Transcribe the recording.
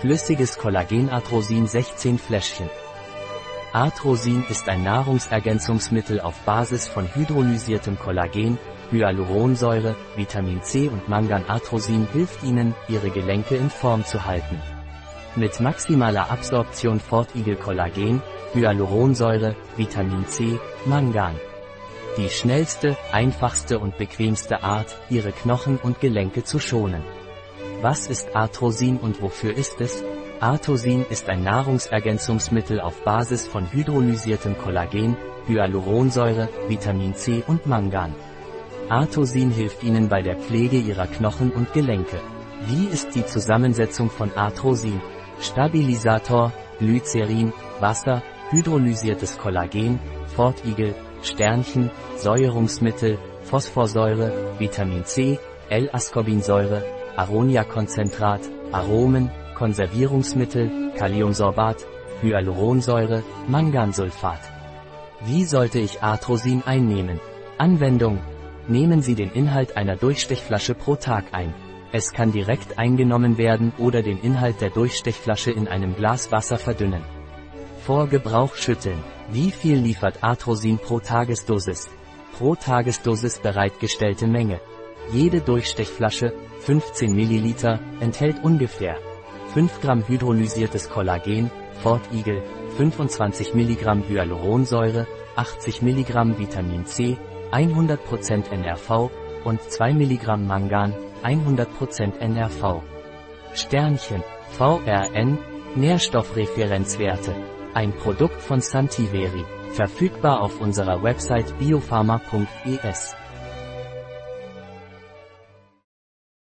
Flüssiges Kollagen Arthrosin 16 Fläschchen. Arthrosin ist ein Nahrungsergänzungsmittel auf Basis von hydrolysiertem Kollagen, Hyaluronsäure, Vitamin C und Mangan. Arthrosin hilft Ihnen, Ihre Gelenke in Form zu halten. Mit maximaler Absorption Fortigel Kollagen, Hyaluronsäure, Vitamin C, Mangan. Die schnellste, einfachste und bequemste Art, Ihre Knochen und Gelenke zu schonen. Was ist Arthrosin und wofür ist es? Arthrosin ist ein Nahrungsergänzungsmittel auf Basis von hydrolysiertem Kollagen, Hyaluronsäure, Vitamin C und Mangan. Arthrosin hilft Ihnen bei der Pflege Ihrer Knochen und Gelenke. Wie ist die Zusammensetzung von Arthrosin? Stabilisator, Glycerin, Wasser, hydrolysiertes Kollagen, Fortigel, Sternchen, Säuerungsmittel, Phosphorsäure, Vitamin C, L-Ascorbinsäure, Aronia-Konzentrat, Aromen, Konservierungsmittel, Kaliumsorbat, Hyaluronsäure, Mangansulfat. Wie sollte ich Arthrosin einnehmen? Anwendung. Nehmen Sie den Inhalt einer Durchstechflasche pro Tag ein. Es kann direkt eingenommen werden oder den Inhalt der Durchstechflasche in einem Glas Wasser verdünnen. Vor Gebrauch schütteln. Wie viel liefert Arthrosin pro Tagesdosis? Pro Tagesdosis bereitgestellte Menge. Jede Durchstechflasche, 15 ml, enthält ungefähr 5 Gramm hydrolysiertes Kollagen, Fort Eagle, 25 mg Hyaluronsäure, 80 mg Vitamin C, 100% NRV und 2 mg Mangan, 100% NRV. Sternchen, VRN, Nährstoffreferenzwerte. Ein Produkt von Santiveri, verfügbar auf unserer Website biopharma.es.